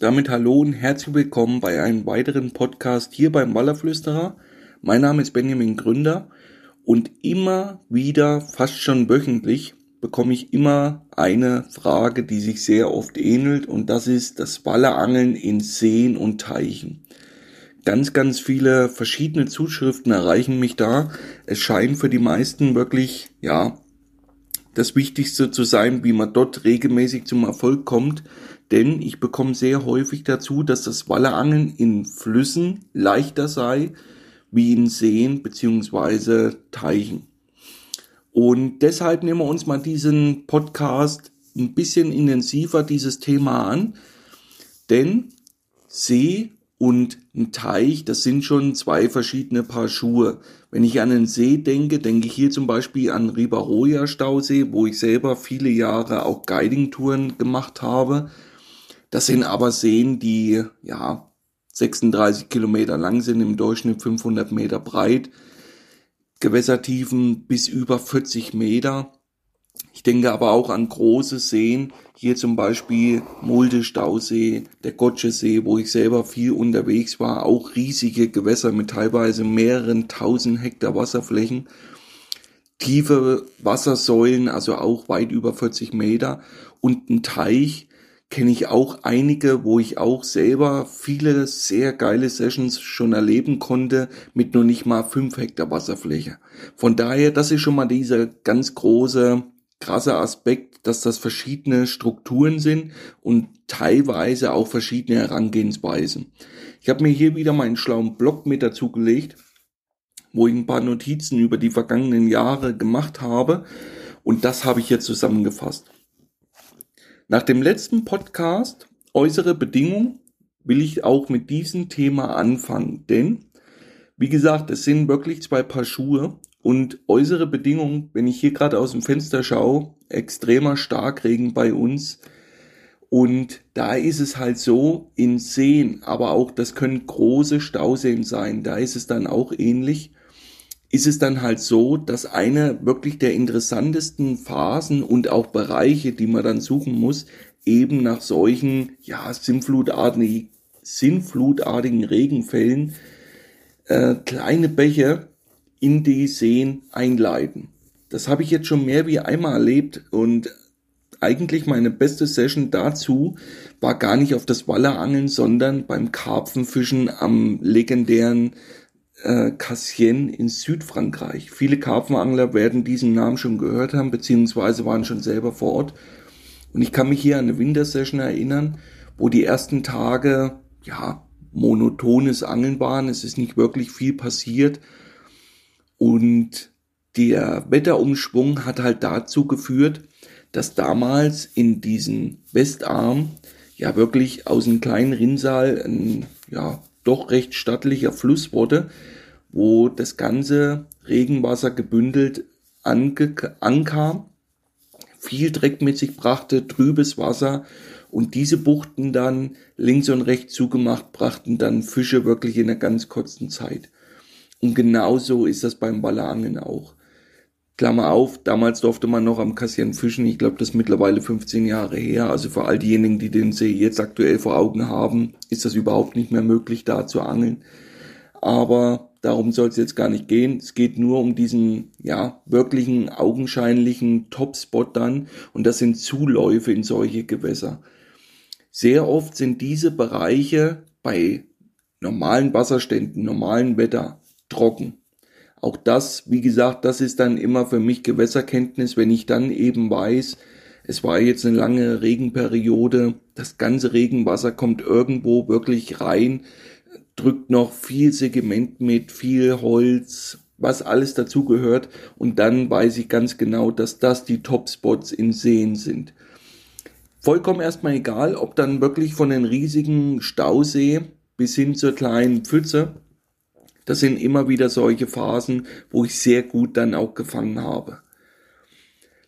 damit hallo und herzlich willkommen bei einem weiteren Podcast hier beim Wallerflüsterer. Mein Name ist Benjamin Gründer und immer wieder, fast schon wöchentlich, bekomme ich immer eine Frage, die sich sehr oft ähnelt und das ist das Wallerangeln in Seen und Teichen. Ganz, ganz viele verschiedene Zuschriften erreichen mich da. Es scheint für die meisten wirklich, ja, das Wichtigste zu sein, wie man dort regelmäßig zum Erfolg kommt, denn ich bekomme sehr häufig dazu, dass das Wallerangeln in Flüssen leichter sei wie in Seen beziehungsweise Teichen. Und deshalb nehmen wir uns mal diesen Podcast ein bisschen intensiver dieses Thema an, denn See und ein Teich, das sind schon zwei verschiedene Paar Schuhe. Wenn ich an einen See denke, denke ich hier zum Beispiel an Ribaroja Stausee, wo ich selber viele Jahre auch Guiding-Touren gemacht habe. Das sind aber Seen, die, ja, 36 Kilometer lang sind, im Durchschnitt 500 Meter breit, Gewässertiefen bis über 40 Meter. Ich denke aber auch an große Seen, hier zum Beispiel Mulde Stausee, der Gotschesee, wo ich selber viel unterwegs war, auch riesige Gewässer mit teilweise mehreren tausend Hektar Wasserflächen, tiefe Wassersäulen, also auch weit über 40 Meter und ein Teich, kenne ich auch einige, wo ich auch selber viele sehr geile Sessions schon erleben konnte mit nur nicht mal fünf Hektar Wasserfläche. Von daher, das ist schon mal dieser ganz große krasser Aspekt, dass das verschiedene Strukturen sind und teilweise auch verschiedene Herangehensweisen. Ich habe mir hier wieder meinen schlauen Blog mit dazu gelegt, wo ich ein paar Notizen über die vergangenen Jahre gemacht habe und das habe ich jetzt zusammengefasst. Nach dem letzten Podcast Äußere Bedingungen will ich auch mit diesem Thema anfangen, denn wie gesagt, es sind wirklich zwei Paar Schuhe und äußere Bedingungen, wenn ich hier gerade aus dem Fenster schaue, extremer Starkregen bei uns. Und da ist es halt so, in Seen, aber auch das können große Stauseen sein, da ist es dann auch ähnlich, ist es dann halt so, dass eine wirklich der interessantesten Phasen und auch Bereiche, die man dann suchen muss, eben nach solchen, ja, sinnflutartigen, sinnflutartigen Regenfällen, äh, kleine Bäche in die Seen einleiten. Das habe ich jetzt schon mehr wie einmal erlebt und eigentlich meine beste Session dazu war gar nicht auf das Wallerangeln, sondern beim Karpfenfischen am legendären äh, Cassien in Südfrankreich. Viele Karpfenangler werden diesen Namen schon gehört haben, beziehungsweise waren schon selber vor Ort. Und ich kann mich hier an eine Wintersession erinnern, wo die ersten Tage, ja, monotones Angeln waren. Es ist nicht wirklich viel passiert. Und der Wetterumschwung hat halt dazu geführt, dass damals in diesen Westarm ja wirklich aus einem kleinen Rinnsal ein ja doch recht stattlicher Fluss wurde, wo das ganze Regenwasser gebündelt ankam, viel Dreck mit sich brachte, trübes Wasser und diese Buchten dann links und rechts zugemacht brachten dann Fische wirklich in einer ganz kurzen Zeit. Und genauso ist das beim Ballangen auch. Klammer auf, damals durfte man noch am Kassieren fischen. Ich glaube, das ist mittlerweile 15 Jahre her. Also für all diejenigen, die den See jetzt aktuell vor Augen haben, ist das überhaupt nicht mehr möglich, da zu angeln. Aber darum soll es jetzt gar nicht gehen. Es geht nur um diesen, ja, wirklichen, augenscheinlichen Topspot dann. Und das sind Zuläufe in solche Gewässer. Sehr oft sind diese Bereiche bei normalen Wasserständen, normalen Wetter trocken. Auch das, wie gesagt, das ist dann immer für mich Gewässerkenntnis, wenn ich dann eben weiß, es war jetzt eine lange Regenperiode, das ganze Regenwasser kommt irgendwo wirklich rein, drückt noch viel Segment mit, viel Holz, was alles dazu gehört und dann weiß ich ganz genau, dass das die Topspots in Seen sind. Vollkommen erstmal egal, ob dann wirklich von den riesigen Stausee bis hin zur kleinen Pfütze, das sind immer wieder solche Phasen, wo ich sehr gut dann auch gefangen habe.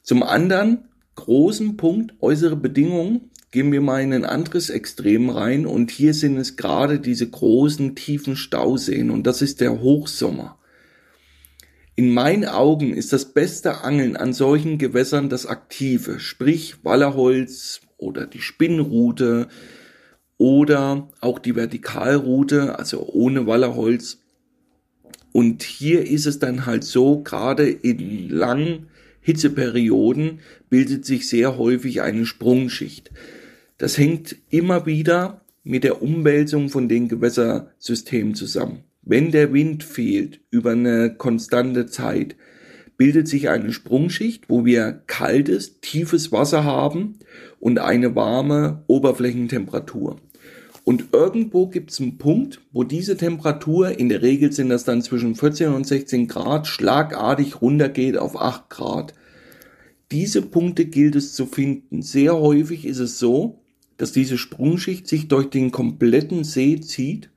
Zum anderen großen Punkt äußere Bedingungen gehen wir mal in ein anderes Extrem rein und hier sind es gerade diese großen tiefen Stauseen und das ist der Hochsommer. In meinen Augen ist das beste Angeln an solchen Gewässern das aktive, sprich Wallerholz oder die Spinnrute oder auch die Vertikalroute, also ohne Wallerholz. Und hier ist es dann halt so, gerade in langen Hitzeperioden bildet sich sehr häufig eine Sprungschicht. Das hängt immer wieder mit der Umwälzung von den Gewässersystemen zusammen. Wenn der Wind fehlt über eine konstante Zeit, bildet sich eine Sprungschicht, wo wir kaltes, tiefes Wasser haben und eine warme Oberflächentemperatur. Und irgendwo gibt es einen Punkt, wo diese Temperatur, in der Regel sind das dann zwischen 14 und 16 Grad, schlagartig runtergeht auf 8 Grad. Diese Punkte gilt es zu finden. Sehr häufig ist es so, dass diese Sprungschicht sich durch den kompletten See zieht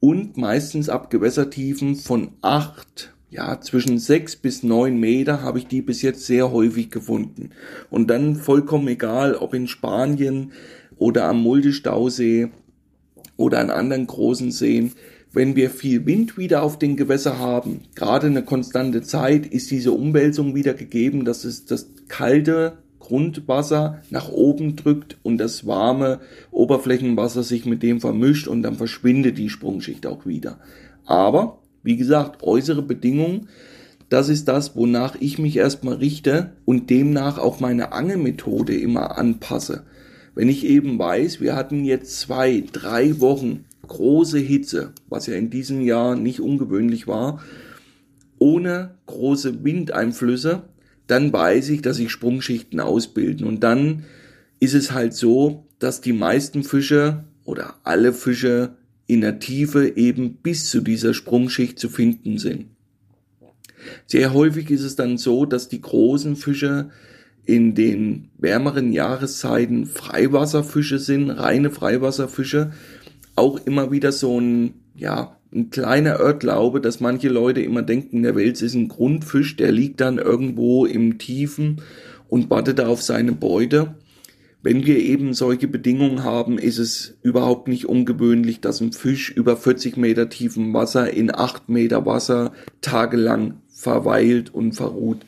und meistens ab Gewässertiefen von 8, ja, zwischen 6 bis 9 Meter habe ich die bis jetzt sehr häufig gefunden. Und dann vollkommen egal, ob in Spanien oder am Mulde-Stausee oder an anderen großen Seen, wenn wir viel Wind wieder auf den Gewässer haben, gerade eine konstante Zeit, ist diese Umwälzung wieder gegeben, dass es das kalte Grundwasser nach oben drückt und das warme Oberflächenwasser sich mit dem vermischt und dann verschwindet die Sprungschicht auch wieder. Aber, wie gesagt, äußere Bedingungen, das ist das, wonach ich mich erstmal richte und demnach auch meine Angelmethode immer anpasse. Wenn ich eben weiß, wir hatten jetzt zwei, drei Wochen große Hitze, was ja in diesem Jahr nicht ungewöhnlich war, ohne große Windeinflüsse, dann weiß ich, dass sich Sprungschichten ausbilden. Und dann ist es halt so, dass die meisten Fische oder alle Fische in der Tiefe eben bis zu dieser Sprungschicht zu finden sind. Sehr häufig ist es dann so, dass die großen Fische in den wärmeren Jahreszeiten Freiwasserfische sind, reine Freiwasserfische. Auch immer wieder so ein, ja, ein kleiner Irrglaube, dass manche Leute immer denken, der Wels ist ein Grundfisch, der liegt dann irgendwo im Tiefen und wartet auf seine Beute. Wenn wir eben solche Bedingungen haben, ist es überhaupt nicht ungewöhnlich, dass ein Fisch über 40 Meter tiefem Wasser in 8 Meter Wasser tagelang verweilt und verruht.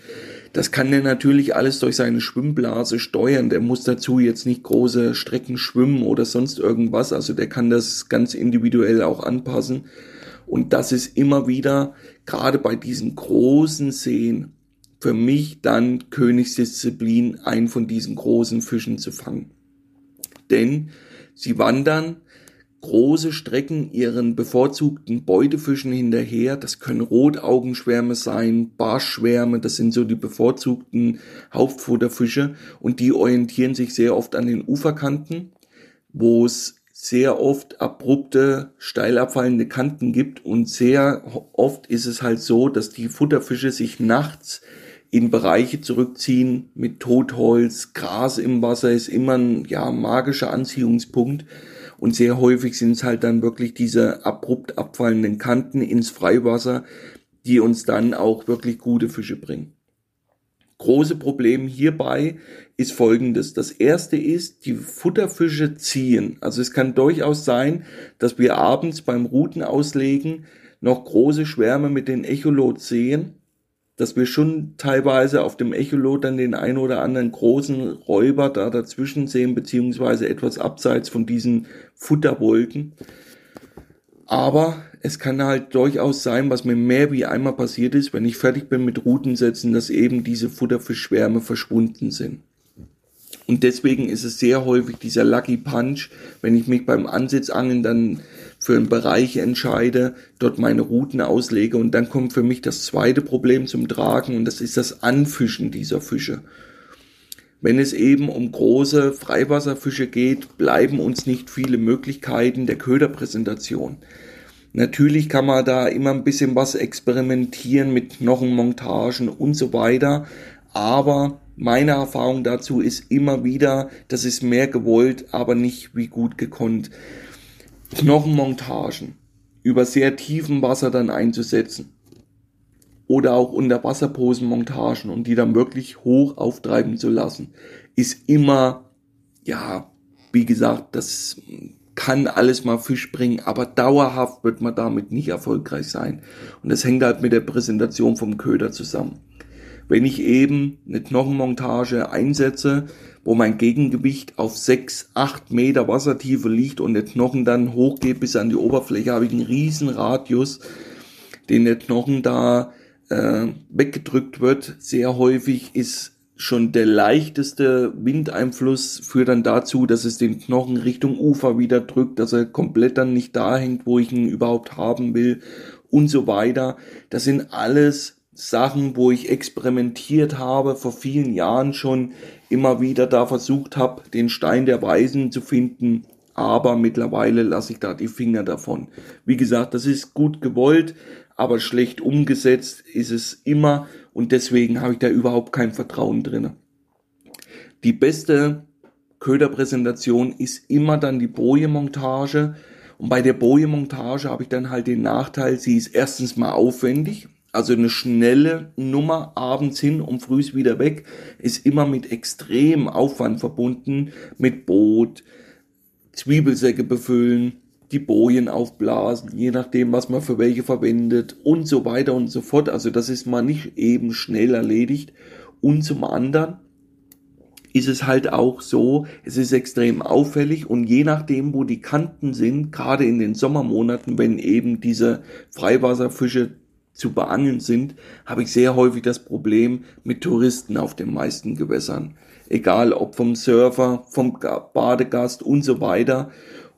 Das kann der natürlich alles durch seine Schwimmblase steuern. Der muss dazu jetzt nicht große Strecken schwimmen oder sonst irgendwas. Also der kann das ganz individuell auch anpassen. Und das ist immer wieder, gerade bei diesen großen Seen, für mich dann Königsdisziplin, einen von diesen großen Fischen zu fangen. Denn sie wandern große Strecken ihren bevorzugten Beutefischen hinterher. Das können Rotaugenschwärme sein, Barschschwärme, das sind so die bevorzugten Hauptfutterfische und die orientieren sich sehr oft an den Uferkanten, wo es sehr oft abrupte, steil abfallende Kanten gibt und sehr oft ist es halt so, dass die Futterfische sich nachts in Bereiche zurückziehen mit Totholz, Gras im Wasser ist immer ein ja, magischer Anziehungspunkt und sehr häufig sind es halt dann wirklich diese abrupt abfallenden Kanten ins Freiwasser, die uns dann auch wirklich gute Fische bringen. Große Problem hierbei ist folgendes. Das erste ist, die Futterfische ziehen. Also es kann durchaus sein, dass wir abends beim Routen auslegen noch große Schwärme mit den Echolots sehen dass wir schon teilweise auf dem Echolot dann den ein oder anderen großen Räuber da dazwischen sehen, beziehungsweise etwas abseits von diesen Futterwolken. Aber es kann halt durchaus sein, was mir mehr wie einmal passiert ist, wenn ich fertig bin mit Routensetzen, dass eben diese Futterfischschwärme verschwunden sind. Und deswegen ist es sehr häufig dieser Lucky Punch, wenn ich mich beim Ansitzangeln dann für einen Bereich entscheide, dort meine Routen auslege und dann kommt für mich das zweite Problem zum Tragen und das ist das Anfischen dieser Fische. Wenn es eben um große Freiwasserfische geht, bleiben uns nicht viele Möglichkeiten der Köderpräsentation. Natürlich kann man da immer ein bisschen was experimentieren mit Knochenmontagen und so weiter, aber meine Erfahrung dazu ist immer wieder, das ist mehr gewollt, aber nicht wie gut gekonnt. Knochenmontagen über sehr tiefem Wasser dann einzusetzen. Oder auch Unterwasserposenmontagen und die dann wirklich hoch auftreiben zu lassen, ist immer, ja, wie gesagt, das kann alles mal Fisch bringen, aber dauerhaft wird man damit nicht erfolgreich sein. Und das hängt halt mit der Präsentation vom Köder zusammen. Wenn ich eben eine Knochenmontage einsetze, wo mein Gegengewicht auf 6, 8 Meter Wassertiefe liegt und der Knochen dann hochgeht bis an die Oberfläche, habe ich einen riesen Radius, den der Knochen da äh, weggedrückt wird. Sehr häufig ist schon der leichteste Windeinfluss führt dann dazu, dass es den Knochen Richtung Ufer wieder drückt, dass er komplett dann nicht da hängt, wo ich ihn überhaupt haben will und so weiter. Das sind alles Sachen, wo ich experimentiert habe, vor vielen Jahren schon immer wieder da versucht habe, den Stein der Weisen zu finden, aber mittlerweile lasse ich da die Finger davon. Wie gesagt, das ist gut gewollt, aber schlecht umgesetzt ist es immer und deswegen habe ich da überhaupt kein Vertrauen drin. Die beste Köderpräsentation ist immer dann die Bojenmontage und bei der Bojenmontage habe ich dann halt den Nachteil, sie ist erstens mal aufwendig, also eine schnelle Nummer abends hin und frühs wieder weg ist immer mit extrem Aufwand verbunden, mit Boot, Zwiebelsäcke befüllen, die Bojen aufblasen, je nachdem, was man für welche verwendet und so weiter und so fort. Also das ist mal nicht eben schnell erledigt. Und zum anderen ist es halt auch so, es ist extrem auffällig und je nachdem, wo die Kanten sind, gerade in den Sommermonaten, wenn eben diese Freiwasserfische zu beangeln sind, habe ich sehr häufig das Problem mit Touristen auf den meisten Gewässern. Egal ob vom Surfer, vom Badegast und so weiter.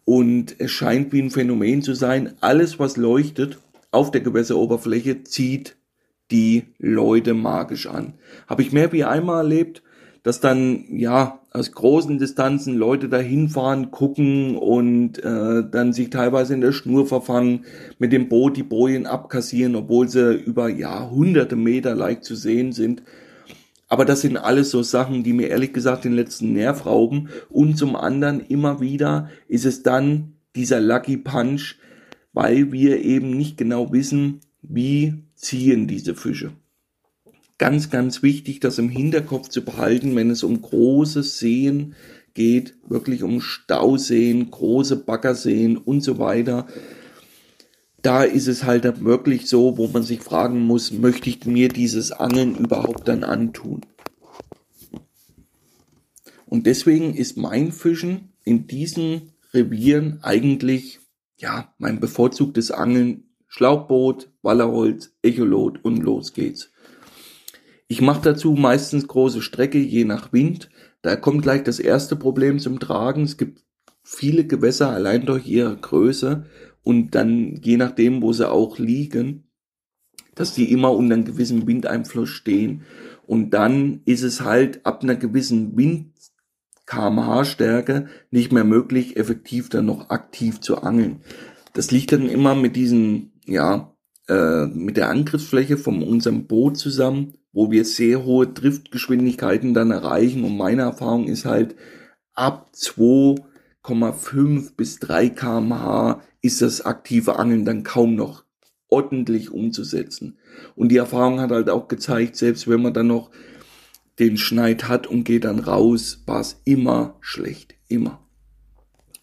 Und es scheint wie ein Phänomen zu sein, alles was leuchtet auf der Gewässeroberfläche zieht die Leute magisch an. Habe ich mehr wie einmal erlebt, dass dann ja aus großen Distanzen Leute dahin fahren, gucken und äh, dann sich teilweise in der Schnur verfangen, mit dem Boot die Bojen abkassieren, obwohl sie über ja hunderte Meter leicht zu sehen sind. Aber das sind alles so Sachen, die mir ehrlich gesagt den letzten Nerv rauben. Und zum anderen immer wieder ist es dann dieser Lucky Punch, weil wir eben nicht genau wissen, wie ziehen diese Fische ganz, ganz wichtig, das im Hinterkopf zu behalten, wenn es um große Seen geht, wirklich um Stauseen, große Baggerseen und so weiter. Da ist es halt wirklich so, wo man sich fragen muss, möchte ich mir dieses Angeln überhaupt dann antun? Und deswegen ist mein Fischen in diesen Revieren eigentlich, ja, mein bevorzugtes Angeln Schlauchboot, Wallerholz, Echolot und los geht's. Ich mache dazu meistens große Strecke, je nach Wind. Da kommt gleich das erste Problem zum Tragen. Es gibt viele Gewässer allein durch ihre Größe und dann je nachdem, wo sie auch liegen, dass die immer unter einem gewissen Windeinfluss stehen. Und dann ist es halt ab einer gewissen Wind kmh Stärke nicht mehr möglich, effektiv dann noch aktiv zu angeln. Das liegt dann immer mit diesen, ja, äh, mit der Angriffsfläche von unserem Boot zusammen wo wir sehr hohe Driftgeschwindigkeiten dann erreichen. Und meine Erfahrung ist halt, ab 2,5 bis 3 kmh ist das aktive Angeln dann kaum noch ordentlich umzusetzen. Und die Erfahrung hat halt auch gezeigt, selbst wenn man dann noch den Schneid hat und geht dann raus, war es immer schlecht. Immer.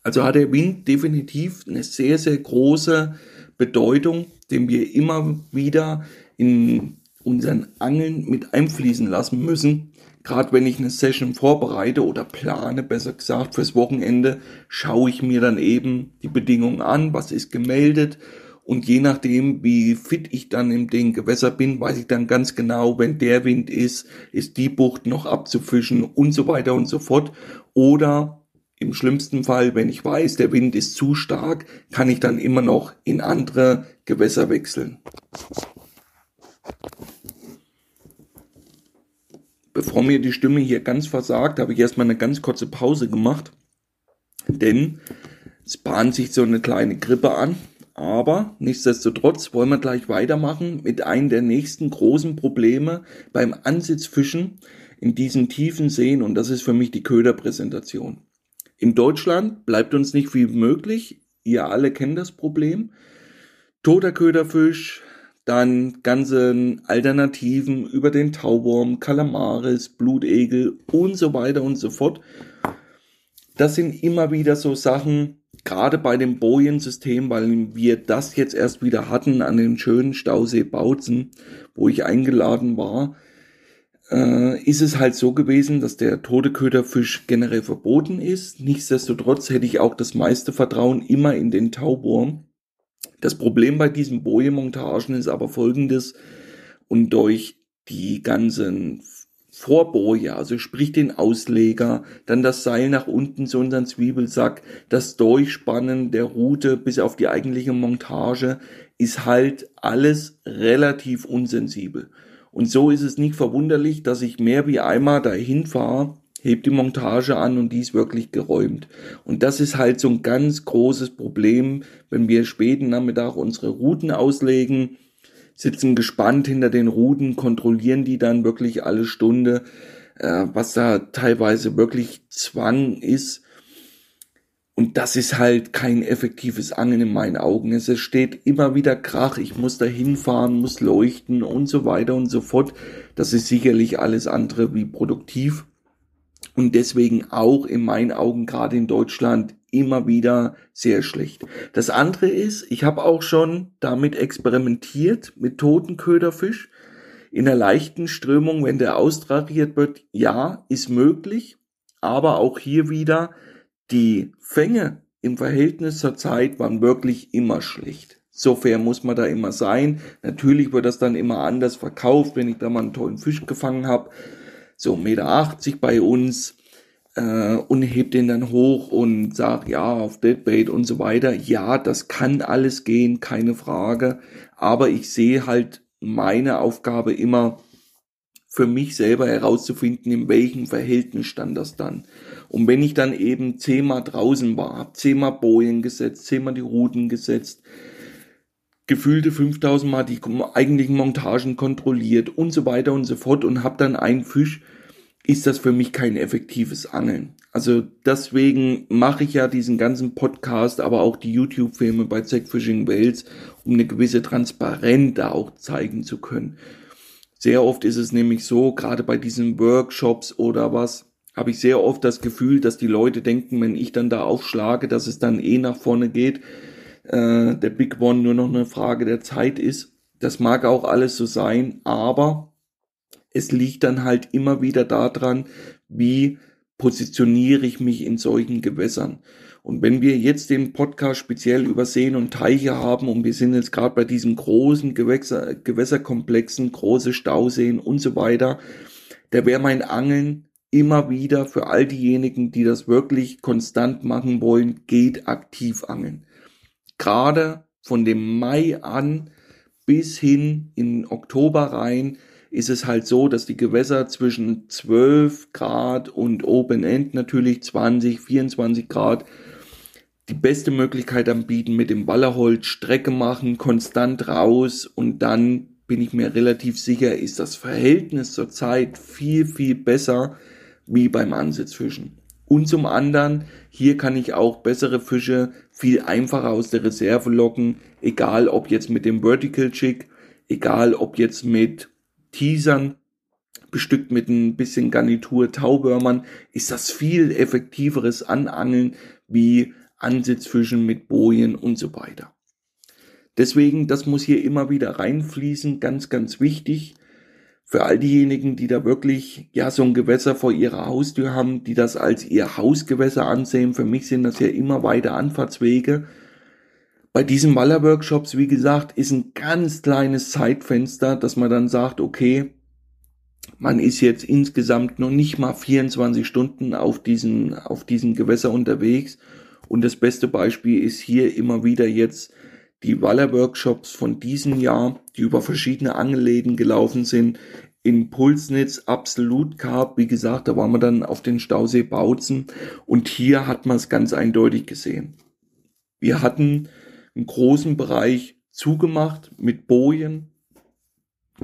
Also hat der Wind definitiv eine sehr, sehr große Bedeutung, den wir immer wieder in unseren Angeln mit einfließen lassen müssen. Gerade wenn ich eine Session vorbereite oder plane, besser gesagt, fürs Wochenende, schaue ich mir dann eben die Bedingungen an, was ist gemeldet. Und je nachdem, wie fit ich dann in den Gewässer bin, weiß ich dann ganz genau, wenn der Wind ist, ist die Bucht noch abzufischen und so weiter und so fort. Oder im schlimmsten Fall, wenn ich weiß, der Wind ist zu stark, kann ich dann immer noch in andere Gewässer wechseln. Bevor mir die Stimme hier ganz versagt, habe ich erstmal eine ganz kurze Pause gemacht. Denn es bahnt sich so eine kleine Grippe an. Aber nichtsdestotrotz wollen wir gleich weitermachen mit einem der nächsten großen Probleme beim Ansitzfischen in diesen tiefen Seen und das ist für mich die Köderpräsentation. In Deutschland bleibt uns nicht viel möglich. Ihr alle kennt das Problem. Toter Köderfisch, dann ganzen Alternativen über den Tauwurm, Kalamaris, Blutegel und so weiter und so fort. Das sind immer wieder so Sachen, gerade bei dem Bojensystem, weil wir das jetzt erst wieder hatten an den schönen Stausee Bautzen, wo ich eingeladen war. äh, ist es halt so gewesen, dass der tote Köderfisch generell verboten ist. Nichtsdestotrotz hätte ich auch das meiste Vertrauen immer in den Taubohr. Das Problem bei diesen Bojemontagen ist aber folgendes. Und durch die ganzen Vorboje, also sprich den Ausleger, dann das Seil nach unten so unseren Zwiebelsack, das Durchspannen der Route bis auf die eigentliche Montage ist halt alles relativ unsensibel. Und so ist es nicht verwunderlich, dass ich mehr wie einmal dahin fahre, hebt die Montage an und die ist wirklich geräumt. Und das ist halt so ein ganz großes Problem, wenn wir späten Nachmittag unsere Routen auslegen, sitzen gespannt hinter den Routen, kontrollieren die dann wirklich alle Stunde, äh, was da teilweise wirklich Zwang ist. Und das ist halt kein effektives Angeln in meinen Augen. Es steht immer wieder Krach, ich muss da hinfahren, muss leuchten und so weiter und so fort. Das ist sicherlich alles andere wie produktiv. Und deswegen auch in meinen Augen gerade in Deutschland immer wieder sehr schlecht. Das andere ist, ich habe auch schon damit experimentiert mit toten Köderfisch. In einer leichten Strömung, wenn der austrariert wird, ja, ist möglich. Aber auch hier wieder, die Fänge im Verhältnis zur Zeit waren wirklich immer schlecht. So fair muss man da immer sein. Natürlich wird das dann immer anders verkauft, wenn ich da mal einen tollen Fisch gefangen habe. So 1,80 Meter bei uns äh, und hebt den dann hoch und sagt, ja, auf Deadbait und so weiter. Ja, das kann alles gehen, keine Frage. Aber ich sehe halt meine Aufgabe immer für mich selber herauszufinden, in welchem Verhältnis stand das dann. Und wenn ich dann eben zehnmal draußen war, habe zehnmal Bojen gesetzt, zehnmal die Routen gesetzt, gefühlte 5000 Mal die eigentlichen Montagen kontrolliert und so weiter und so fort und habe dann einen Fisch, ist das für mich kein effektives Angeln. Also deswegen mache ich ja diesen ganzen Podcast, aber auch die YouTube-Filme bei Zack Fishing Wales, um eine gewisse Transparenz da auch zeigen zu können. Sehr oft ist es nämlich so, gerade bei diesen Workshops oder was, habe ich sehr oft das Gefühl, dass die Leute denken, wenn ich dann da aufschlage, dass es dann eh nach vorne geht, äh, der Big One nur noch eine Frage der Zeit ist. Das mag auch alles so sein, aber es liegt dann halt immer wieder daran, wie positioniere ich mich in solchen Gewässern. Und wenn wir jetzt den Podcast speziell über Seen und Teiche haben und wir sind jetzt gerade bei diesen großen Gewässer, Gewässerkomplexen, große Stauseen und so weiter, da wäre mein Angeln immer wieder für all diejenigen, die das wirklich konstant machen wollen, geht aktiv angeln. Gerade von dem Mai an bis hin in Oktober rein ist es halt so, dass die Gewässer zwischen 12 Grad und Open End natürlich 20, 24 Grad die beste Möglichkeit anbieten mit dem Wallerholz Strecke machen, konstant raus und dann bin ich mir relativ sicher, ist das Verhältnis zur Zeit viel, viel besser wie beim Ansitzfischen. Und zum anderen, hier kann ich auch bessere Fische viel einfacher aus der Reserve locken, egal ob jetzt mit dem Vertical Chick, egal ob jetzt mit Teasern, bestückt mit ein bisschen Garnitur Taubörmern, ist das viel effektiveres Anangeln wie Ansitzfischen mit Bojen und so weiter. Deswegen, das muss hier immer wieder reinfließen, ganz, ganz wichtig für all diejenigen, die da wirklich ja so ein Gewässer vor ihrer Haustür haben, die das als ihr Hausgewässer ansehen. Für mich sind das ja immer weiter Anfahrtswege. Bei diesen Maler-Workshops, wie gesagt, ist ein ganz kleines Zeitfenster, dass man dann sagt, okay, man ist jetzt insgesamt noch nicht mal 24 Stunden auf diesen, auf diesen Gewässer unterwegs. Und das beste Beispiel ist hier immer wieder jetzt die Waller-Workshops von diesem Jahr, die über verschiedene Angelläden gelaufen sind, in Pulsnitz absolut Carp, wie gesagt, da waren wir dann auf den Stausee Bautzen und hier hat man es ganz eindeutig gesehen. Wir hatten einen großen Bereich zugemacht mit Bojen,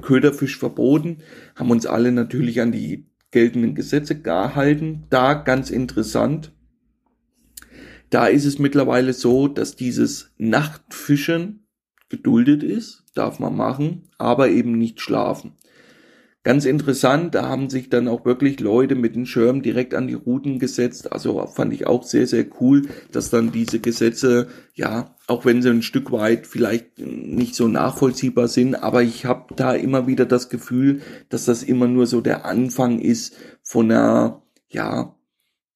Köderfisch verboten, haben uns alle natürlich an die geltenden Gesetze gehalten. Da ganz interessant, da ist es mittlerweile so, dass dieses Nachtfischen geduldet ist, darf man machen, aber eben nicht schlafen. Ganz interessant, da haben sich dann auch wirklich Leute mit den Schirmen direkt an die Routen gesetzt. Also fand ich auch sehr, sehr cool, dass dann diese Gesetze, ja, auch wenn sie ein Stück weit vielleicht nicht so nachvollziehbar sind, aber ich habe da immer wieder das Gefühl, dass das immer nur so der Anfang ist von einer, ja,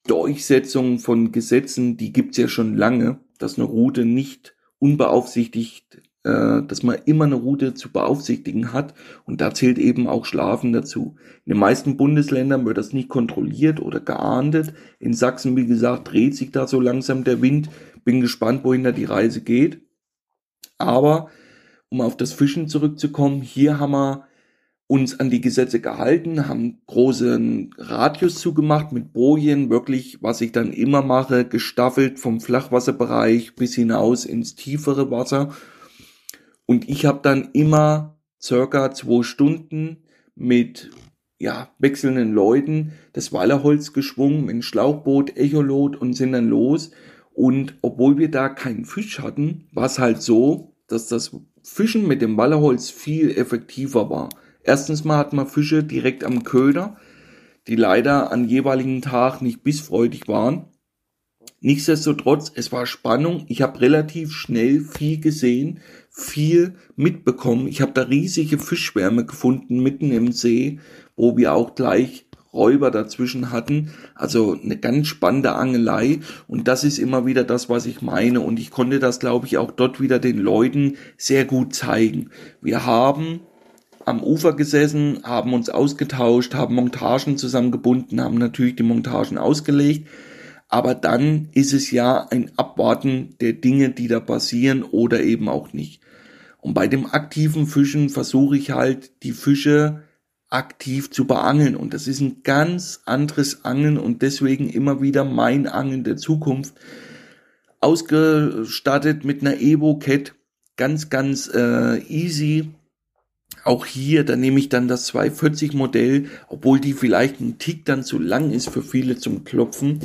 Durchsetzung von Gesetzen, die gibt's ja schon lange, dass eine Route nicht unbeaufsichtigt äh, dass man immer eine Route zu beaufsichtigen hat und da zählt eben auch Schlafen dazu. In den meisten Bundesländern wird das nicht kontrolliert oder geahndet. In Sachsen, wie gesagt, dreht sich da so langsam der Wind. Bin gespannt, wohin da die Reise geht. Aber um auf das Fischen zurückzukommen, hier haben wir uns an die Gesetze gehalten, haben großen Radius zugemacht mit Bojen, wirklich, was ich dann immer mache, gestaffelt vom Flachwasserbereich bis hinaus ins tiefere Wasser und ich habe dann immer circa zwei Stunden mit ja, wechselnden Leuten das Wallerholz geschwungen mit Schlauchboot, Echolot und sind dann los. Und obwohl wir da keinen Fisch hatten, war es halt so, dass das Fischen mit dem Wallerholz viel effektiver war. Erstens mal hat man Fische direkt am Köder, die leider an jeweiligen Tag nicht bissfreudig waren. Nichtsdestotrotz, es war Spannung. Ich habe relativ schnell viel gesehen, viel mitbekommen. Ich habe da riesige Fischschwärme gefunden mitten im See, wo wir auch gleich Räuber dazwischen hatten. Also eine ganz spannende Angelei. Und das ist immer wieder das, was ich meine. Und ich konnte das, glaube ich, auch dort wieder den Leuten sehr gut zeigen. Wir haben am Ufer gesessen, haben uns ausgetauscht, haben Montagen zusammengebunden, haben natürlich die Montagen ausgelegt. Aber dann ist es ja ein Abwarten der Dinge, die da passieren oder eben auch nicht. Und bei dem aktiven Fischen versuche ich halt die Fische aktiv zu beangeln. Und das ist ein ganz anderes Angeln und deswegen immer wieder mein Angeln der Zukunft. Ausgestattet mit einer Evo Cat ganz ganz äh, easy auch hier, da nehme ich dann das 240 Modell, obwohl die vielleicht ein Tick dann zu lang ist für viele zum Klopfen.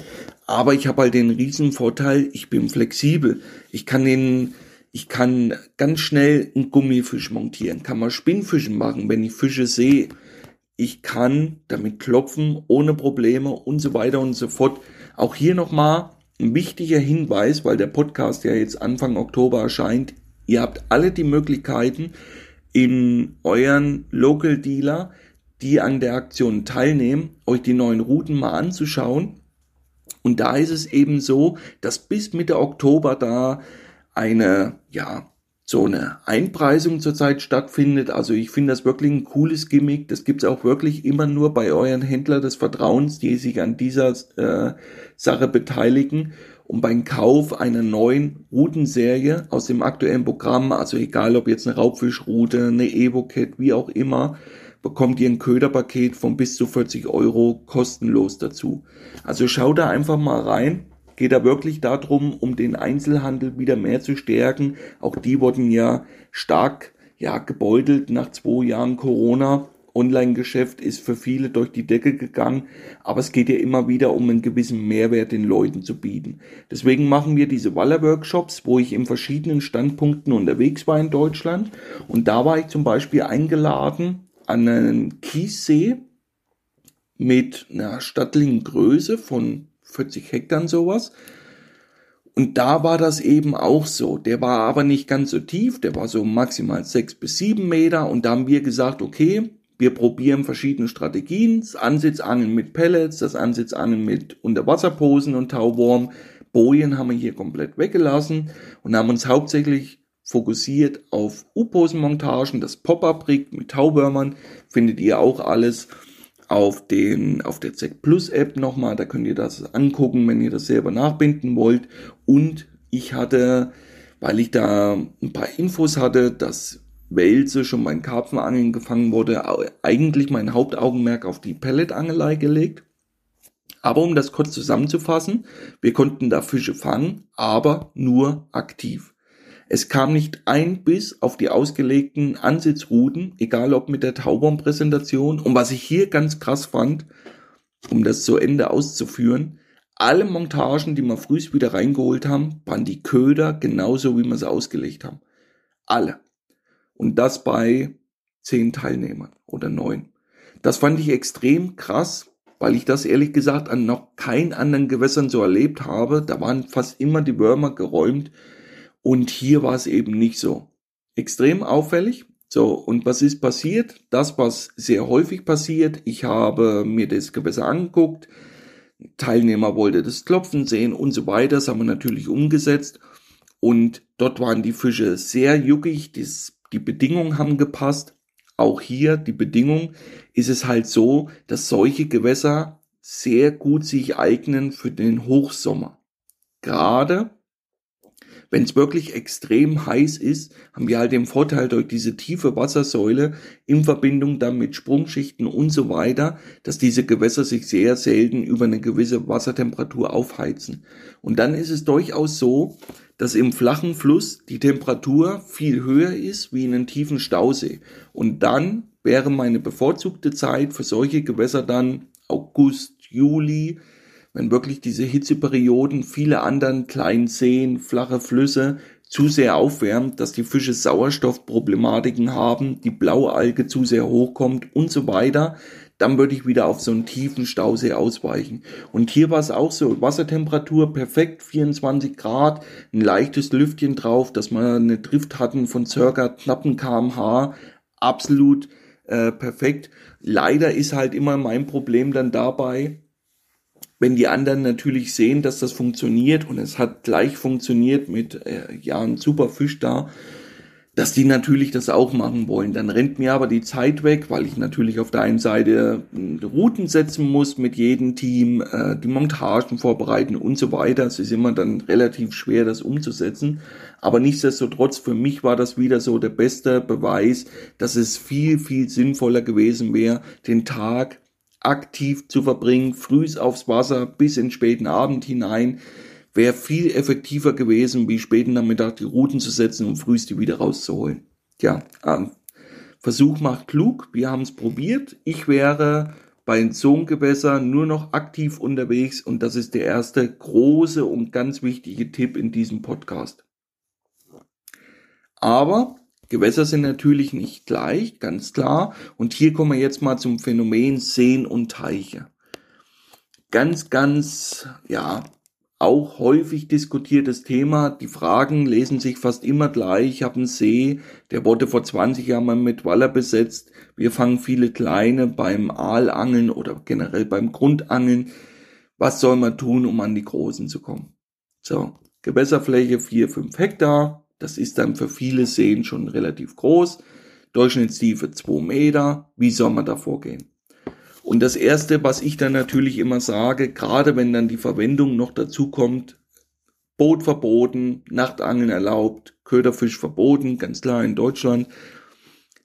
Aber ich habe halt den riesen Vorteil, ich bin flexibel. Ich kann den, ich kann ganz schnell einen Gummifisch montieren, kann mal Spinnfischen machen, wenn ich Fische sehe. Ich kann damit klopfen ohne Probleme und so weiter und so fort. Auch hier nochmal ein wichtiger Hinweis, weil der Podcast ja jetzt Anfang Oktober erscheint. Ihr habt alle die Möglichkeiten, in euren Local Dealer, die an der Aktion teilnehmen, euch die neuen Routen mal anzuschauen. Und da ist es eben so, dass bis Mitte Oktober da eine, ja, so eine Einpreisung zurzeit stattfindet. Also ich finde das wirklich ein cooles Gimmick. Das gibt's auch wirklich immer nur bei euren Händler des Vertrauens, die sich an dieser äh, Sache beteiligen und beim Kauf einer neuen Routenserie aus dem aktuellen Programm, also egal ob jetzt eine Raubfischroute, eine Evo-Cat, wie auch immer, bekommt ihr ein Köderpaket von bis zu 40 Euro kostenlos dazu. Also schau da einfach mal rein. Geht da wirklich darum, um den Einzelhandel wieder mehr zu stärken. Auch die wurden ja stark ja, gebeutelt nach zwei Jahren Corona Online-Geschäft ist für viele durch die Decke gegangen, aber es geht ja immer wieder um einen gewissen Mehrwert den Leuten zu bieten. Deswegen machen wir diese Waller-Workshops, wo ich in verschiedenen Standpunkten unterwegs war in Deutschland und da war ich zum Beispiel eingeladen an einen Kiessee mit einer stattlichen Größe von 40 Hektar sowas. Und da war das eben auch so. Der war aber nicht ganz so tief, der war so maximal sechs bis sieben Meter. Und da haben wir gesagt, okay, wir probieren verschiedene Strategien, das Ansitzangeln mit Pellets, das Ansitzangeln mit Unterwasserposen und Tauwurm. Bojen haben wir hier komplett weggelassen und haben uns hauptsächlich fokussiert auf U-Posenmontagen, das Pop-Up-Rig mit Tauwürmern, findet ihr auch alles auf den, auf der Z Plus App nochmal, da könnt ihr das angucken, wenn ihr das selber nachbinden wollt. Und ich hatte, weil ich da ein paar Infos hatte, dass Welse schon beim Karpfenangeln gefangen wurde, eigentlich mein Hauptaugenmerk auf die Pelletangelei gelegt. Aber um das kurz zusammenzufassen, wir konnten da Fische fangen, aber nur aktiv. Es kam nicht ein Biss auf die ausgelegten Ansitzrouten, egal ob mit der Taubaum-Präsentation. Und was ich hier ganz krass fand, um das zu Ende auszuführen, alle Montagen, die wir frühst wieder reingeholt haben, waren die Köder genauso, wie wir sie ausgelegt haben. Alle. Und das bei zehn Teilnehmern oder neun. Das fand ich extrem krass, weil ich das ehrlich gesagt an noch keinen anderen Gewässern so erlebt habe. Da waren fast immer die Würmer geräumt und hier war es eben nicht so. Extrem auffällig. So, und was ist passiert? Das, was sehr häufig passiert, ich habe mir das Gewässer angeguckt, Teilnehmer wollte das Klopfen sehen und so weiter, das haben wir natürlich umgesetzt und dort waren die Fische sehr juckig, das, die Bedingungen haben gepasst. Auch hier die Bedingung ist es halt so, dass solche Gewässer sehr gut sich eignen für den Hochsommer. Gerade wenn es wirklich extrem heiß ist, haben wir halt den Vorteil durch diese tiefe Wassersäule in Verbindung dann mit Sprungschichten und so weiter, dass diese Gewässer sich sehr selten über eine gewisse Wassertemperatur aufheizen. Und dann ist es durchaus so, dass im flachen Fluss die Temperatur viel höher ist wie in einem tiefen Stausee. Und dann wäre meine bevorzugte Zeit für solche Gewässer dann August, Juli, wenn wirklich diese Hitzeperioden viele anderen kleinen Seen, flache Flüsse zu sehr aufwärmt, dass die Fische Sauerstoffproblematiken haben, die Blaualge zu sehr hochkommt und so weiter, dann würde ich wieder auf so einen tiefen Stausee ausweichen. Und hier war es auch so, Wassertemperatur perfekt, 24 Grad, ein leichtes Lüftchen drauf, dass wir eine Drift hatten von circa knappen kmh, absolut äh, perfekt. Leider ist halt immer mein Problem dann dabei, wenn die anderen natürlich sehen, dass das funktioniert und es hat gleich funktioniert mit äh, ja ein super Fisch da, dass die natürlich das auch machen wollen. Dann rennt mir aber die Zeit weg, weil ich natürlich auf der einen Seite äh, Routen setzen muss mit jedem Team, äh, die Montagen vorbereiten und so weiter. Es ist immer dann relativ schwer, das umzusetzen. Aber nichtsdestotrotz, für mich war das wieder so der beste Beweis, dass es viel, viel sinnvoller gewesen wäre, den Tag aktiv zu verbringen, frühs aufs Wasser bis in späten Abend hinein, wäre viel effektiver gewesen, wie späten Nachmittag die Routen zu setzen und frühs die wieder rauszuholen. Tja, ähm, Versuch macht klug, wir haben es probiert. Ich wäre bei den Zongewässern nur noch aktiv unterwegs und das ist der erste große und ganz wichtige Tipp in diesem Podcast. Aber Gewässer sind natürlich nicht gleich, ganz klar. Und hier kommen wir jetzt mal zum Phänomen Seen und Teiche. Ganz, ganz, ja, auch häufig diskutiertes Thema. Die Fragen lesen sich fast immer gleich. Ich habe einen See, der wurde vor 20 Jahren mal mit Waller besetzt. Wir fangen viele kleine beim Aalangeln oder generell beim Grundangeln. Was soll man tun, um an die großen zu kommen? So, Gewässerfläche 4, 5 Hektar. Das ist dann für viele Seen schon relativ groß. Durchschnittstiefe 2 Meter. Wie soll man da vorgehen? Und das erste, was ich dann natürlich immer sage, gerade wenn dann die Verwendung noch dazu kommt, Boot verboten, Nachtangeln erlaubt, Köderfisch verboten, ganz klar in Deutschland,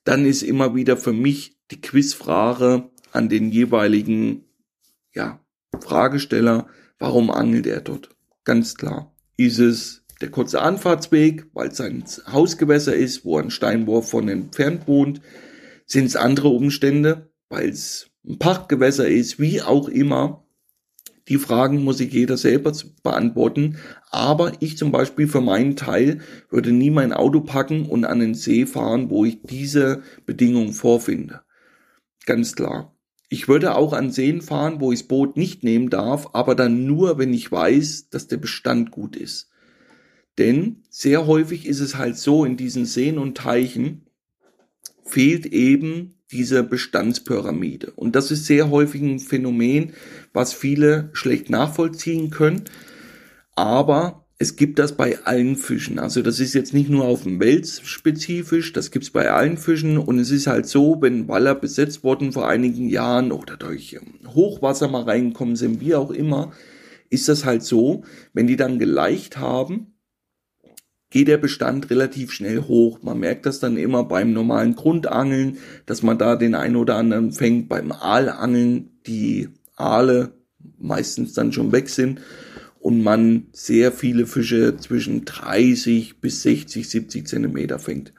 dann ist immer wieder für mich die Quizfrage an den jeweiligen, ja, Fragesteller, warum angelt er dort? Ganz klar. Ist es der kurze Anfahrtsweg, weil es ein Hausgewässer ist, wo ein Steinwurf von entfernt wohnt, sind es andere Umstände, weil es ein Pachtgewässer ist, wie auch immer. Die Fragen muss sich jeder selber beantworten. Aber ich zum Beispiel für meinen Teil würde nie mein Auto packen und an den See fahren, wo ich diese Bedingungen vorfinde. Ganz klar. Ich würde auch an Seen fahren, wo ich das Boot nicht nehmen darf, aber dann nur, wenn ich weiß, dass der Bestand gut ist. Denn sehr häufig ist es halt so, in diesen Seen und Teichen fehlt eben diese Bestandspyramide. Und das ist sehr häufig ein Phänomen, was viele schlecht nachvollziehen können. Aber es gibt das bei allen Fischen. Also das ist jetzt nicht nur auf dem Wels spezifisch, das gibt's bei allen Fischen. Und es ist halt so, wenn Waller besetzt wurden vor einigen Jahren oder durch Hochwasser mal reingekommen sind, wie auch immer, ist das halt so, wenn die dann geleicht haben, geht der Bestand relativ schnell hoch. Man merkt das dann immer beim normalen Grundangeln, dass man da den einen oder anderen fängt. Beim Aalangeln die Aale meistens dann schon weg sind und man sehr viele Fische zwischen 30 bis 60, 70 Zentimeter fängt.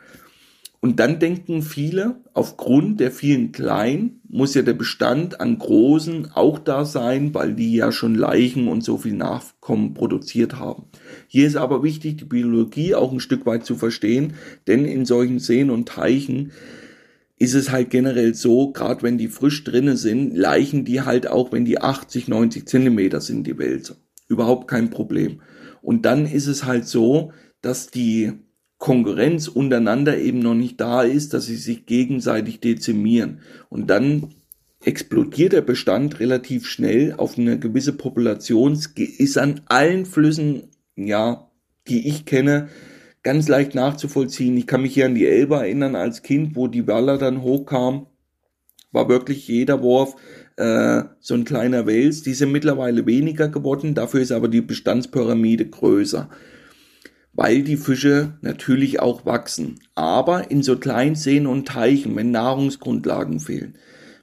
Und dann denken viele, aufgrund der vielen Kleinen muss ja der Bestand an Großen auch da sein, weil die ja schon Leichen und so viel Nachkommen produziert haben. Hier ist aber wichtig, die Biologie auch ein Stück weit zu verstehen, denn in solchen Seen und Teichen ist es halt generell so, gerade wenn die frisch drinne sind, leichen die halt auch, wenn die 80, 90 Zentimeter sind, die Wälzer. Überhaupt kein Problem. Und dann ist es halt so, dass die Konkurrenz untereinander eben noch nicht da ist, dass sie sich gegenseitig dezimieren. Und dann explodiert der Bestand relativ schnell auf eine gewisse Population, ist an allen Flüssen, ja, die ich kenne, ganz leicht nachzuvollziehen. Ich kann mich hier an die Elbe erinnern als Kind, wo die Waller dann hochkam, war wirklich jeder Wurf äh, so ein kleiner Wels. Die sind mittlerweile weniger geworden, dafür ist aber die Bestandspyramide größer weil die Fische natürlich auch wachsen. Aber in so kleinen Seen und Teichen, wenn Nahrungsgrundlagen fehlen,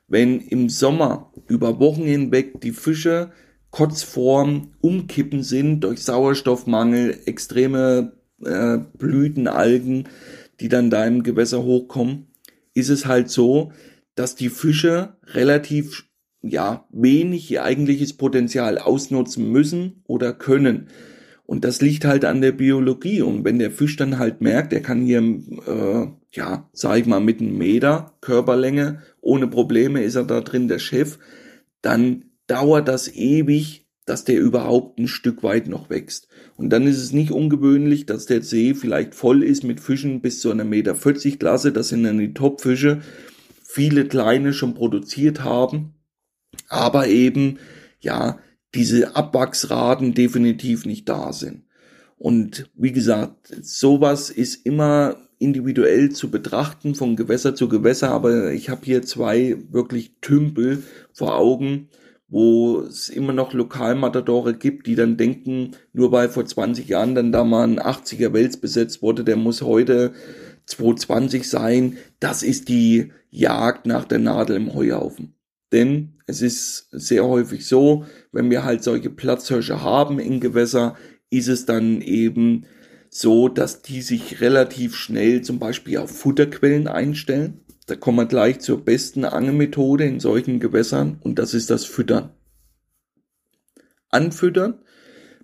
wenn im Sommer über Wochen hinweg die Fische kurz vorm Umkippen sind durch Sauerstoffmangel, extreme äh, Blütenalgen, die dann da im Gewässer hochkommen, ist es halt so, dass die Fische relativ ja wenig ihr eigentliches Potenzial ausnutzen müssen oder können. Und das liegt halt an der Biologie. Und wenn der Fisch dann halt merkt, er kann hier, äh, ja, sag ich mal, mit einem Meter Körperlänge, ohne Probleme ist er da drin der Chef, dann dauert das ewig, dass der überhaupt ein Stück weit noch wächst. Und dann ist es nicht ungewöhnlich, dass der See vielleicht voll ist mit Fischen bis zu einer Meter 40 Klasse. Das sind dann die Topfische. Viele kleine schon produziert haben. Aber eben, ja, diese Abwachsraten definitiv nicht da sind. Und wie gesagt, sowas ist immer individuell zu betrachten von Gewässer zu Gewässer, aber ich habe hier zwei wirklich Tümpel vor Augen, wo es immer noch Lokalmatadore gibt, die dann denken, nur weil vor 20 Jahren dann da mal ein 80er Wels besetzt wurde, der muss heute 220 sein. Das ist die Jagd nach der Nadel im Heuhaufen. Denn es ist sehr häufig so, wenn wir halt solche Platzhirsche haben in Gewässer, ist es dann eben so, dass die sich relativ schnell zum Beispiel auf Futterquellen einstellen. Da kommen wir gleich zur besten Angelmethode in solchen Gewässern und das ist das Füttern. Anfüttern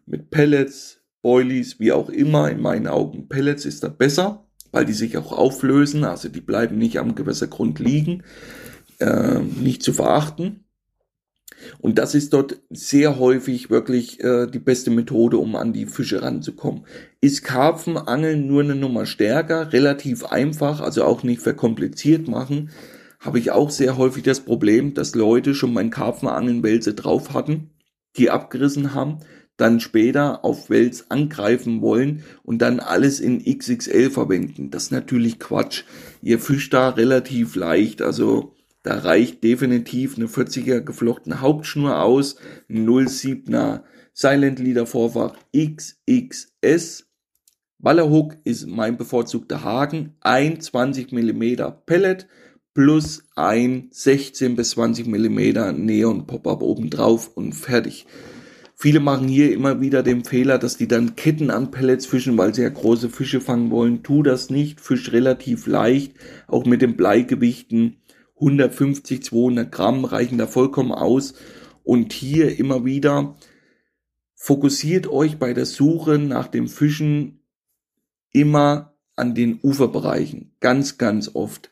mit Pellets, Boilies, wie auch immer, in meinen Augen Pellets ist da besser, weil die sich auch auflösen, also die bleiben nicht am Gewässergrund liegen äh, nicht zu verachten. Und das ist dort sehr häufig wirklich äh, die beste Methode, um an die Fische ranzukommen. Ist Karpfenangeln nur eine Nummer stärker, relativ einfach, also auch nicht verkompliziert machen, habe ich auch sehr häufig das Problem, dass Leute schon mein Karpfenangeln Wälse drauf hatten, die abgerissen haben, dann später auf Wels angreifen wollen und dann alles in XXL verwenden. Das ist natürlich Quatsch. Ihr fischt da relativ leicht, also da reicht definitiv eine 40er geflochtene Hauptschnur aus, 07er Silent Leader Vorfach XXS. Wallerhook ist mein bevorzugter Haken, ein 20 mm Pellet plus ein 16 bis 20 mm Neon Pop-up obendrauf und fertig. Viele machen hier immer wieder den Fehler, dass die dann Ketten an Pellets fischen, weil sie ja große Fische fangen wollen. Tu das nicht, fisch relativ leicht, auch mit den Bleigewichten 150, 200 Gramm reichen da vollkommen aus. Und hier immer wieder fokussiert euch bei der Suche nach dem Fischen immer an den Uferbereichen. Ganz, ganz oft.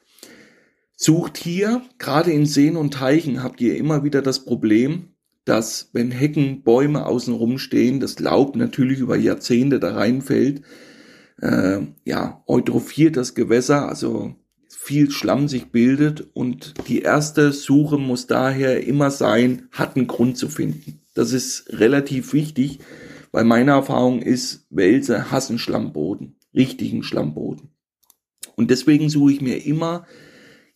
Sucht hier, gerade in Seen und Teichen, habt ihr immer wieder das Problem, dass wenn Hecken, Bäume außenrum stehen, das Laub natürlich über Jahrzehnte da reinfällt, äh, ja, eutrophiert das Gewässer, also viel Schlamm sich bildet und die erste Suche muss daher immer sein, hat einen Grund zu finden. Das ist relativ wichtig, weil meine Erfahrung ist, Wälse hassen Schlammboden, richtigen Schlammboden. Und deswegen suche ich mir immer,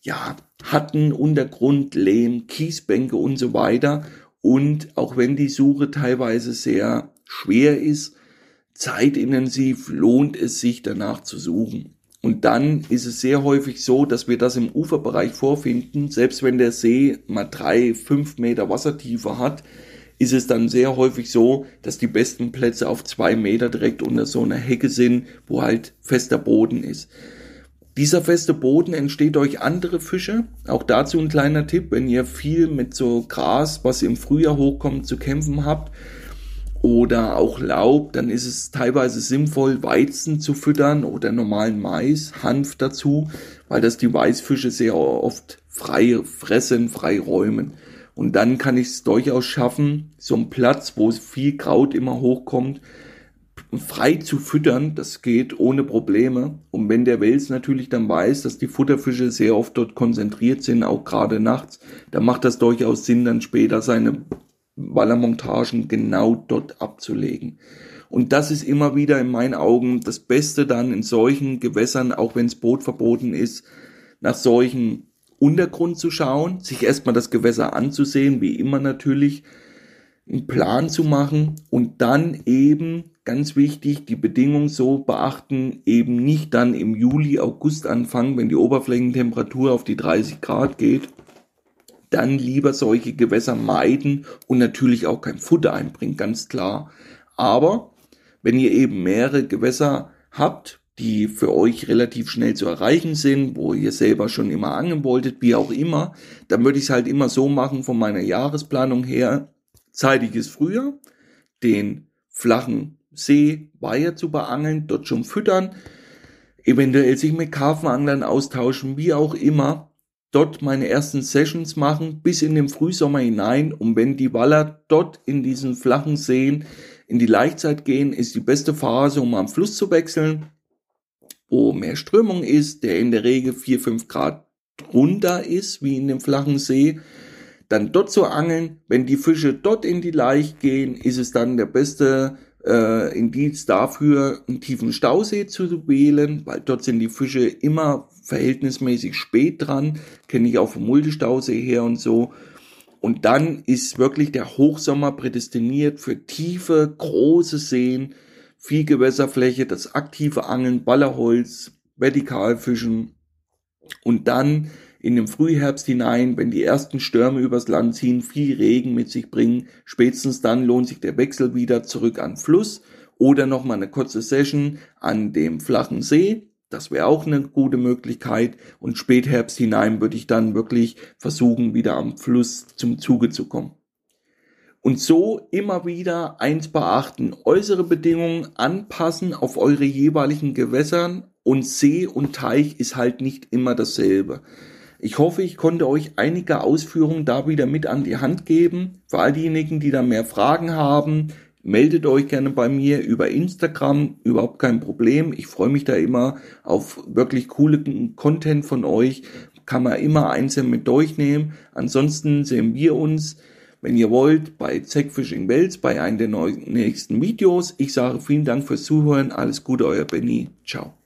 ja, Hatten, Untergrund, Lehm, Kiesbänke und so weiter. Und auch wenn die Suche teilweise sehr schwer ist, zeitintensiv, lohnt es sich danach zu suchen. Und dann ist es sehr häufig so, dass wir das im Uferbereich vorfinden. Selbst wenn der See mal drei, fünf Meter Wassertiefe hat, ist es dann sehr häufig so, dass die besten Plätze auf zwei Meter direkt unter so einer Hecke sind, wo halt fester Boden ist. Dieser feste Boden entsteht durch andere Fische. Auch dazu ein kleiner Tipp, wenn ihr viel mit so Gras, was im Frühjahr hochkommt, zu kämpfen habt oder auch Laub, dann ist es teilweise sinnvoll, Weizen zu füttern oder normalen Mais, Hanf dazu, weil das die Weißfische sehr oft frei fressen, frei räumen. Und dann kann ich es durchaus schaffen, so einen Platz, wo viel Kraut immer hochkommt, frei zu füttern. Das geht ohne Probleme. Und wenn der Wels natürlich dann weiß, dass die Futterfische sehr oft dort konzentriert sind, auch gerade nachts, dann macht das durchaus Sinn, dann später seine Wallermontagen genau dort abzulegen. Und das ist immer wieder in meinen Augen das Beste dann in solchen Gewässern, auch wenn es Boot verboten ist, nach solchen Untergrund zu schauen, sich erstmal das Gewässer anzusehen, wie immer natürlich, einen Plan zu machen und dann eben, ganz wichtig, die Bedingungen so beachten, eben nicht dann im Juli, August anfangen, wenn die Oberflächentemperatur auf die 30 Grad geht, dann lieber solche Gewässer meiden und natürlich auch kein Futter einbringen, ganz klar. Aber wenn ihr eben mehrere Gewässer habt, die für euch relativ schnell zu erreichen sind, wo ihr selber schon immer angeln wolltet, wie auch immer, dann würde ich es halt immer so machen von meiner Jahresplanung her, zeitiges Frühjahr, den flachen See, Weiher zu beangeln, dort schon füttern, eventuell sich mit Karpfenanglern austauschen, wie auch immer, dort meine ersten Sessions machen bis in den Frühsommer hinein und wenn die Waller dort in diesen flachen Seen in die Laichzeit gehen, ist die beste Phase, um am Fluss zu wechseln, wo mehr Strömung ist, der in der Regel 4, 5 Grad drunter ist, wie in dem flachen See, dann dort zu angeln. Wenn die Fische dort in die Laich gehen, ist es dann der beste äh, Indiz dafür, einen tiefen Stausee zu wählen, weil dort sind die Fische immer verhältnismäßig spät dran, kenne ich auch vom Multistausee her und so. Und dann ist wirklich der Hochsommer prädestiniert für tiefe, große Seen, viel Gewässerfläche, das aktive Angeln, Ballerholz, Vertikalfischen und dann in den Frühherbst hinein, wenn die ersten Stürme übers Land ziehen, viel Regen mit sich bringen, spätestens dann lohnt sich der Wechsel wieder zurück an Fluss oder nochmal eine kurze Session an dem flachen See. Das wäre auch eine gute Möglichkeit. Und Spätherbst hinein würde ich dann wirklich versuchen, wieder am Fluss zum Zuge zu kommen. Und so immer wieder eins beachten, äußere Bedingungen anpassen auf eure jeweiligen Gewässern und See und Teich ist halt nicht immer dasselbe. Ich hoffe, ich konnte euch einige Ausführungen da wieder mit an die Hand geben. Für all diejenigen, die da mehr Fragen haben, meldet euch gerne bei mir über Instagram, überhaupt kein Problem. Ich freue mich da immer auf wirklich coolen Content von euch. Kann man immer einzeln mit durchnehmen. Ansonsten sehen wir uns, wenn ihr wollt, bei Zack Fishing Wells bei einem der nächsten Videos. Ich sage vielen Dank fürs Zuhören. Alles Gute, euer Benny. Ciao.